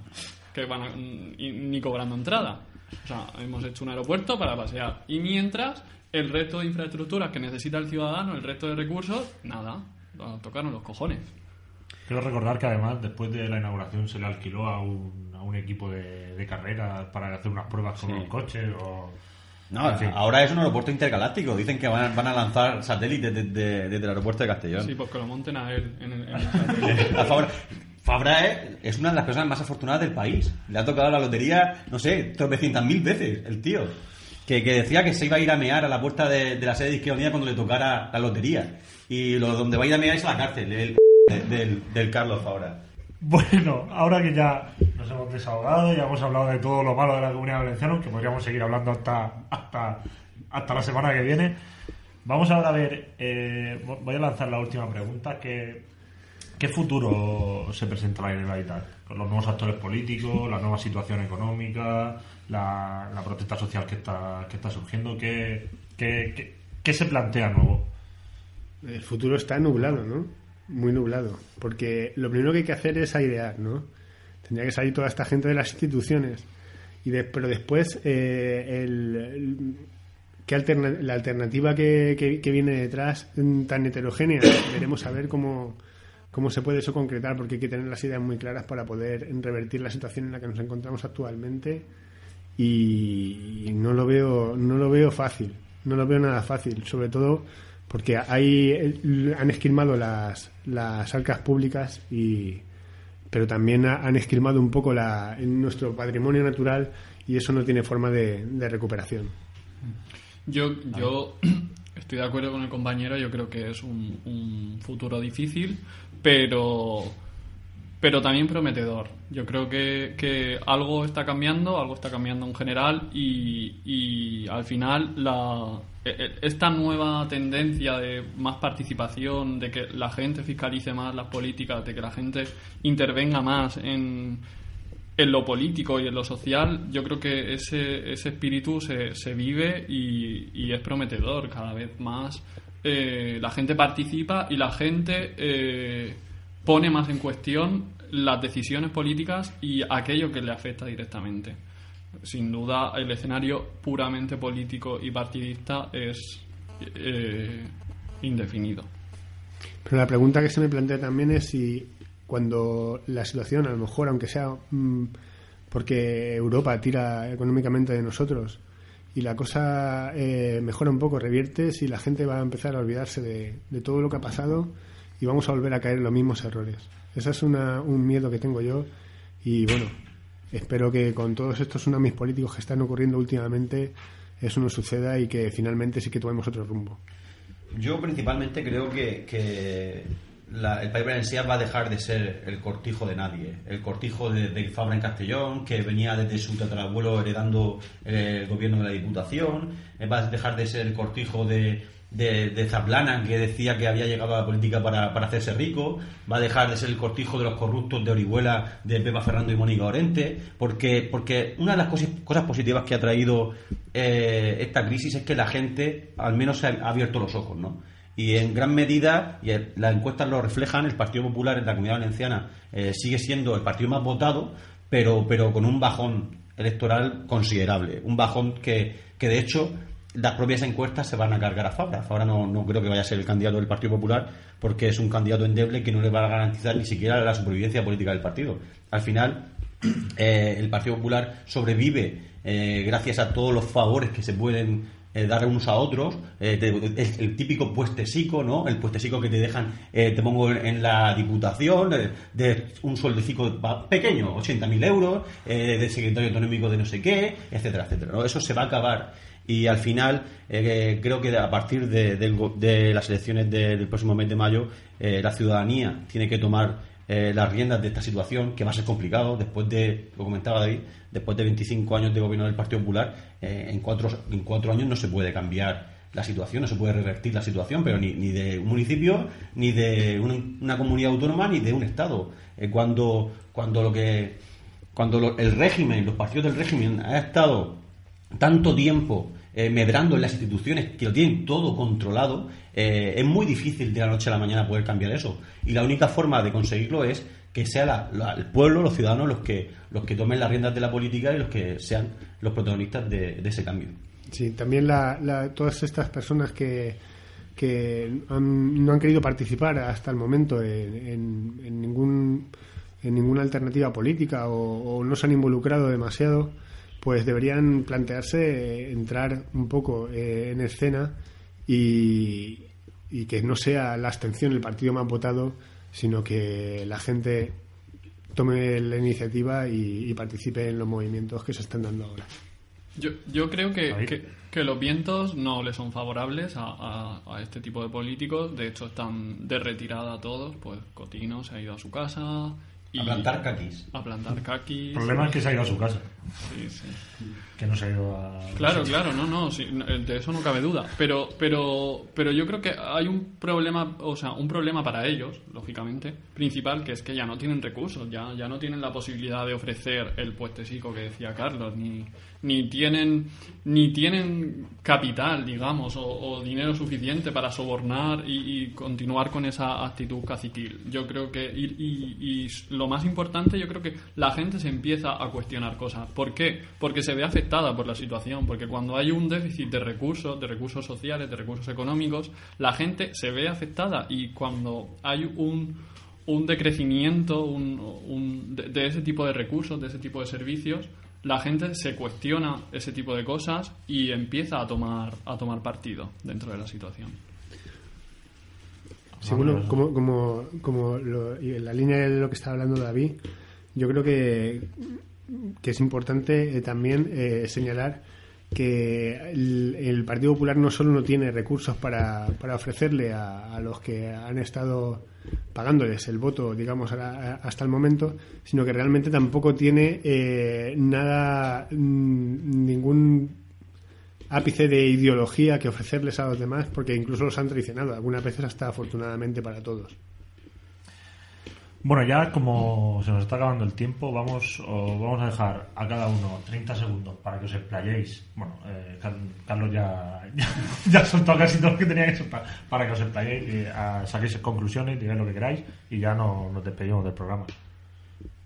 Que van a- y ni cobrando entrada. O sea, hemos hecho un aeropuerto para pasear. Y mientras, el resto de infraestructuras que necesita el ciudadano, el resto de recursos, nada, a tocarnos los cojones. Quiero recordar que además después de la inauguración se le alquiló a un, a un equipo de, de carreras para hacer unas pruebas con Sí. los coches o... No, En fin. ahora es un aeropuerto intergaláctico. Dicen que van, van a lanzar satélites desde, desde el aeropuerto de Castellón. Sí, pues que lo monten a él en el, en el A Fabra, Fabra es, es una de las personas más afortunadas del país. Le ha tocado la lotería, no sé, tropecientas mil veces, el tío. Que, que decía que se iba a ir a mear a la puerta de, de la sede de Izquierda Unida cuando le tocara la lotería. Y lo donde va a ir a mear es a la cárcel, el de- del, del Carlos Fabra. Bueno, ahora que ya nos hemos desahogado, ya hemos hablado de todo lo malo de la comunidad valenciana, que podríamos seguir hablando hasta, hasta, hasta la semana que viene, vamos ahora a ver, eh, voy a lanzar la última pregunta, ¿qué futuro se presenta la Generalitat? Con los nuevos actores políticos, la nueva situación económica, la, la protesta social que está, que está surgiendo, ¿qué, qué, qué- qué se plantea nuevo? El futuro está nublado, ¿no? Muy nublado. Porque lo primero que hay que hacer es airear, ¿no? Tendría que salir toda esta gente de las instituciones. Y de- pero después, eh, el, el- ¿qué alterna- la alternativa que, que- que viene detrás, mm, tan heterogénea, veremos a ver cómo, cómo se puede eso concretar, porque hay que tener las ideas muy claras para poder revertir la situación en la que nos encontramos actualmente. Y, y no lo veo, no lo veo fácil, no lo veo nada fácil, sobre todo porque hay, eh, han esquilmado las, las arcas públicas y pero también ha- han esquilmado un poco la, nuestro patrimonio natural y eso no tiene forma de, de recuperación. Yo, yo estoy de acuerdo con el compañero, yo creo que es un, un futuro difícil, pero, pero también prometedor. Yo creo que, que algo está cambiando, algo está cambiando en general y, y al final la, e- e- esta nueva tendencia de más participación, de que la gente fiscalice más las políticas, de que la gente intervenga más en, en lo político y en lo social, yo creo que ese, ese espíritu se, se vive y, y es prometedor. Cada vez más eh, la gente participa y la gente eh, pone más en cuestión las decisiones políticas y aquello que le afecta directamente. Sin duda, el escenario puramente político y partidista es eh, indefinido. Pero la pregunta que se me plantea también es si cuando la situación, a lo mejor, aunque sea mm, porque Europa tira económicamente de nosotros y la cosa eh, mejora un poco, revierte, si la gente va a empezar a olvidarse de, de todo lo que ha pasado y vamos a volver a caer en los mismos errores. Ese es una- un miedo que tengo yo y bueno, espero que con todos estos tsunamis políticos que están ocurriendo últimamente eso no suceda y que finalmente sí que tomemos otro rumbo. Yo principalmente creo que, que la- el país valenciano va a dejar de ser el cortijo de nadie. El cortijo de, de Fabra en Castellón, que venía desde su tatarabuelo heredando eh, el gobierno de la Diputación. Eh, Va a dejar de ser el cortijo de, de, Zaplana, que decía que había llegado a la política para, para hacerse rico. Va a dejar de ser el cortijo de los corruptos de Orihuela, de Pepa Ferrando y Mónica Orente. Porque, porque una de las cosas, cosas positivas que ha traído eh, esta crisis es que la gente al menos se ha abierto los ojos, ¿no? Y en gran medida, y las encuestas lo reflejan, el Partido Popular en la Comunidad Valenciana eh, sigue siendo el partido más votado, pero, pero con un bajón electoral considerable. Un bajón que, que de hecho, las propias encuestas se van a cargar a Fabra. Fabra no, no creo que vaya a ser el candidato del Partido Popular porque es un candidato endeble que no le va a garantizar ni siquiera la supervivencia política del partido. Al final, eh, el Partido Popular sobrevive eh, gracias a todos los favores que se pueden eh, dar unos a otros, eh, el, típico puestecico, ¿no? El puestecico que te dejan, eh, te pongo en, la diputación, de, de un sueldecico pequeño, 80.000 euros, eh, de secretario autonómico de no sé qué, etcétera, etcétera. Eso se va a acabar y al final eh, creo que a partir de, go- de las elecciones de- del próximo mes de mayo eh, la ciudadanía tiene que tomar eh, las riendas de esta situación que va a ser complicado después de lo comentaba David después de 25 años de gobierno del Partido Popular en cuatro en cuatro años no se puede cambiar la situación no se puede revertir la situación pero ni, ni de un municipio ni de una, comunidad autónoma ni de un estado. Cuando cuando lo que cuando lo- el régimen, los partidos del régimen han estado tanto tiempo eh, medrando en las instituciones, que lo tienen todo controlado, eh, es muy difícil de la noche a la mañana poder cambiar eso. Y la única forma de conseguirlo es que sea el pueblo, los ciudadanos, los que, los que tomen las riendas de la política y los que sean los protagonistas de, ese cambio. Sí, también todas estas personas que, que no han querido participar hasta el momento en, ningún en ninguna alternativa política o no se han involucrado demasiado, pues deberían plantearse eh, entrar un poco eh, en escena y, y que no sea la abstención el partido más votado, sino que la gente tome la iniciativa y, y participe en los movimientos que se están dando ahora. Yo, yo creo que, que, que los vientos no le son favorables a, a- a este tipo de políticos. De hecho, están de retirada todos. Pues Cotino se ha ido a su casa. Y A plantar caquis. A plantar caquis. El problema es que se ha ido a su casa. Sí, sí. Que no se ha ido a... Claro, claro, no, no, sí, no, de eso no cabe duda. Pero, pero, pero yo creo que hay un problema, o sea, un problema para ellos, lógicamente, principal, que es que ya no tienen recursos, ya, ya no tienen la posibilidad de ofrecer el puestecico que decía Carlos, ni, ni tienen, ni tienen capital, digamos, o, dinero suficiente para sobornar y, continuar con esa actitud caciquil. Yo creo que, y, y- y lo más importante, yo creo que la gente se empieza a cuestionar cosas. ¿Por qué? Porque se ve afectada por la situación, porque cuando hay un déficit de recursos, de recursos sociales, de recursos económicos, la gente se ve afectada y cuando hay un, un decrecimiento un, de ese tipo de recursos, de ese tipo de servicios, la gente se cuestiona ese tipo de cosas y empieza a tomar, a tomar partido dentro de la situación. Sí, bueno, como, como, como lo- y en la línea de lo que estaba hablando David, yo creo que, que es importante eh, también eh, señalar que el, Partido Popular no solo no tiene recursos para, para ofrecerle a, los que han estado pagándoles el voto, digamos, hasta el momento, sino que realmente tampoco tiene eh, nada, mm, ningún ápice de ideología que ofrecerles a los demás, porque incluso los han traicionado, algunas veces hasta afortunadamente para todos. Bueno, ya como se nos está acabando el tiempo, vamos, os vamos a dejar a cada uno 30 segundos para que os explayéis. Bueno, eh, Car- Carlos ya, ya, ya soltó casi todo lo que tenía que soltar para que os explayéis, y, ah, saquéis conclusiones, digáis lo que queráis y ya no nos despedimos del programa.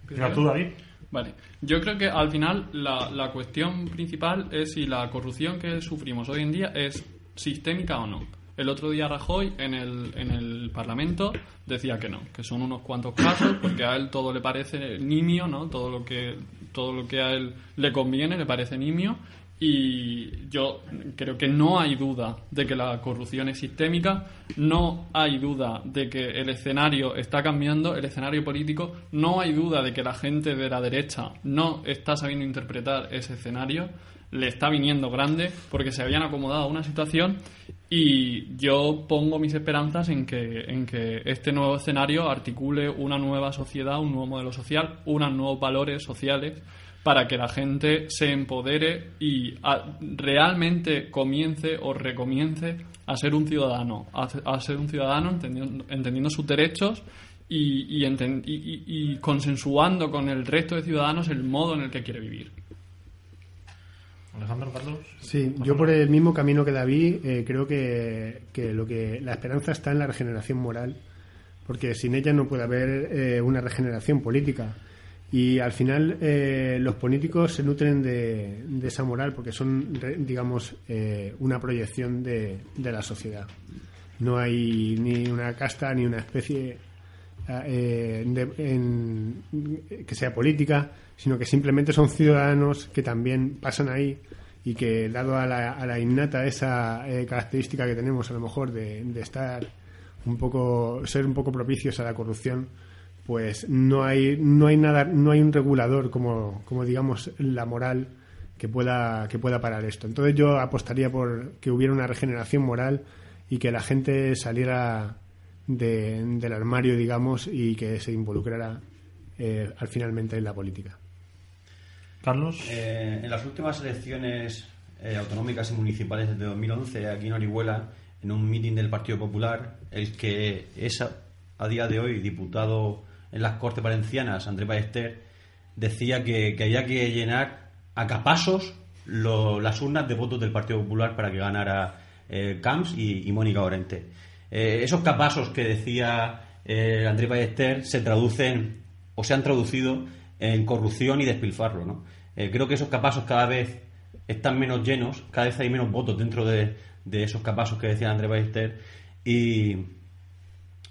Mira tú, David. Vale, yo creo que al final la, la cuestión principal es si la corrupción que sufrimos hoy en día es sistémica o no. El otro día Rajoy en el, en el Parlamento decía que no, que son unos cuantos casos, porque a él todo le parece nimio, ¿no? Todo lo que, todo lo que a él le conviene le parece nimio. Y yo creo que no hay duda de que la corrupción es sistémica, no hay duda de que el escenario está cambiando, el escenario político, no hay duda de que la gente de la derecha no está sabiendo interpretar ese escenario, le está viniendo grande porque se habían acomodado a una situación y yo pongo mis esperanzas en que, en que este nuevo escenario articule una nueva sociedad, un nuevo modelo social, unos nuevos valores sociales para que la gente se empodere y realmente comience o recomience a ser un ciudadano, a, ser un ciudadano entendiendo, sus derechos y consensuando con el resto de ciudadanos el modo en el que quiere vivir. Alejandro, Carlos. Sí, yo por el mismo camino que David eh, creo que, que lo que la esperanza está en la regeneración moral, porque sin ella no puede haber eh, una regeneración política. Y al final eh, los políticos se nutren de, de esa moral porque son, digamos, eh, una proyección de, de la sociedad. No hay ni una casta ni una especie eh, de- en- que sea política, sino que simplemente son ciudadanos que también pasan ahí y que, dado a la, a la innata esa eh, característica que tenemos a lo mejor de, de estar un poco, ser un poco propicios a la corrupción, pues no hay, no hay nada, no hay un regulador como, como digamos la moral que pueda, que pueda parar esto. Entonces yo apostaría por que hubiera una regeneración moral y que la gente saliera de- del armario, digamos, y que se involucrara eh, al finalmente en la política. Carlos. Eh, en las últimas elecciones eh, autonómicas y municipales desde 2011, aquí en Orihuela, en un mitin del Partido Popular, el que es a, a día de hoy diputado en las Cortes Valencianas, Andrés Ballester, decía que, que había que llenar a capasos lo- las urnas de votos del Partido Popular para que ganara eh, Camps y, y Mónica Orente. Eh, esos capasos que decía eh, Andrés Ballester se traducen o se han traducido en corrupción y despilfarro. ¿no? Eh, creo que esos capasos cada vez están menos llenos, cada vez hay menos votos dentro de, de esos capasos que decía Andrés Ballester y,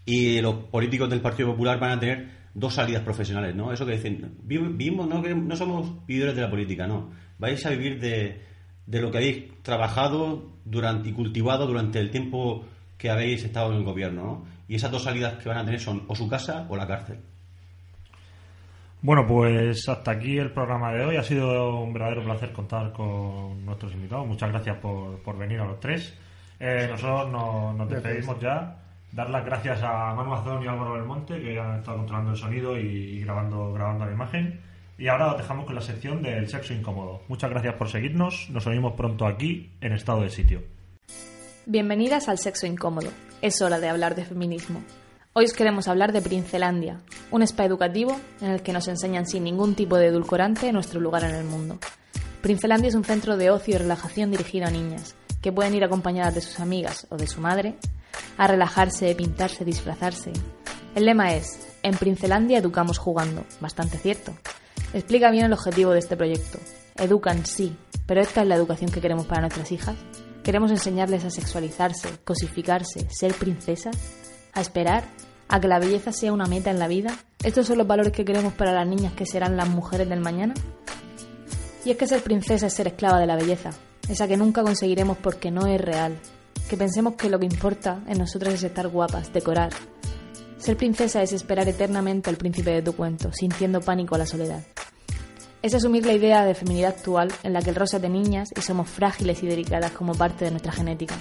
y los políticos del Partido Popular van a tener dos salidas profesionales, ¿no? Eso que dicen, vi- vivimos, no, no somos vividores de la política, no. Vais a vivir de, de lo que habéis trabajado durante, y cultivado durante el tiempo que habéis estado en el gobierno, ¿no? Y esas dos salidas que van a tener son o su casa o la cárcel. Bueno, pues hasta aquí el programa de hoy. Ha sido un verdadero placer contar con nuestros invitados. Muchas gracias por, por venir a los tres. Eh, nosotros nos, nos despedimos ya. Dar las gracias a Manu Azón y Álvaro Belmonte que han estado controlando el sonido y grabando, grabando la imagen. Y ahora os dejamos con la sección del sexo incómodo. Muchas gracias por seguirnos. Nos oímos pronto aquí en estado de sitio. Bienvenidas al Sexo Incómodo. Es hora de hablar de feminismo. Hoy os queremos hablar de Princelandia, un spa educativo en el que nos enseñan sin ningún tipo de edulcorante nuestro lugar en el mundo. Princelandia es un centro de ocio y relajación dirigido a niñas, que pueden ir acompañadas de sus amigas o de su madre a relajarse, pintarse, disfrazarse. El lema es, en Princelandia educamos jugando, bastante cierto. Explica bien el objetivo de este proyecto. Educan, sí, pero esta es la educación que queremos para nuestras hijas. Queremos enseñarles a sexualizarse, cosificarse, ser princesas, a esperar, a que la belleza sea una meta en la vida. ¿Estos son los valores que queremos para las niñas que serán las mujeres del mañana? Y es que ser princesa es ser esclava de la belleza, esa que nunca conseguiremos porque no es real. Que pensemos que lo que importa en nosotras es estar guapas, decorar. Ser princesa es esperar eternamente al príncipe de tu cuento, sintiendo pánico a la soledad. Es asumir la idea de feminidad actual en la que el rosa de niñas y somos frágiles y delicadas como parte de nuestra genética.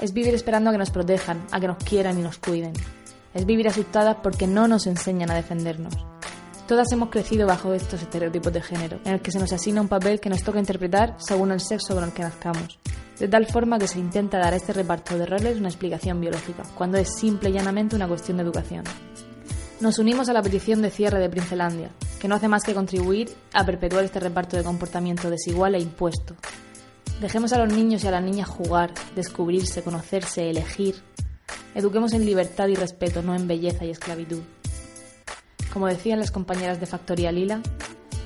Es vivir esperando a que nos protejan, a que nos quieran y nos cuiden. Es vivir asustadas porque no nos enseñan a defendernos. Todas hemos crecido bajo estos estereotipos de género, en el que se nos asigna un papel que nos toca interpretar según el sexo con el que nazcamos, de tal forma que se intenta dar a este reparto de roles una explicación biológica, cuando es simple y llanamente una cuestión de educación. Nos unimos a la petición de cierre de Princelandia, que no hace más que contribuir a perpetuar este reparto de comportamiento desigual e impuesto. Dejemos a los niños y a las niñas jugar, descubrirse, conocerse, elegir. Eduquemos en libertad y respeto, no en belleza y esclavitud. Como decían las compañeras de Factoría Lila,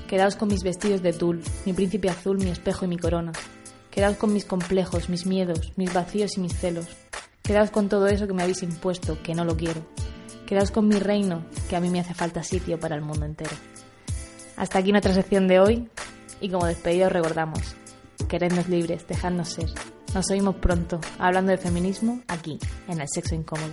quedaos con mis vestidos de tul, mi príncipe azul, mi espejo y mi corona. Quedaos con mis complejos, mis miedos, mis vacíos y mis celos. Quedaos con todo eso que me habéis impuesto, que no lo quiero. Quedaos con mi reino, que a mí me hace falta sitio para el mundo entero. Hasta aquí nuestra sección de hoy y como despedido os recordamos, querednos libres, dejadnos ser. Nos oímos pronto, hablando de feminismo, aquí, en el sexo incómodo.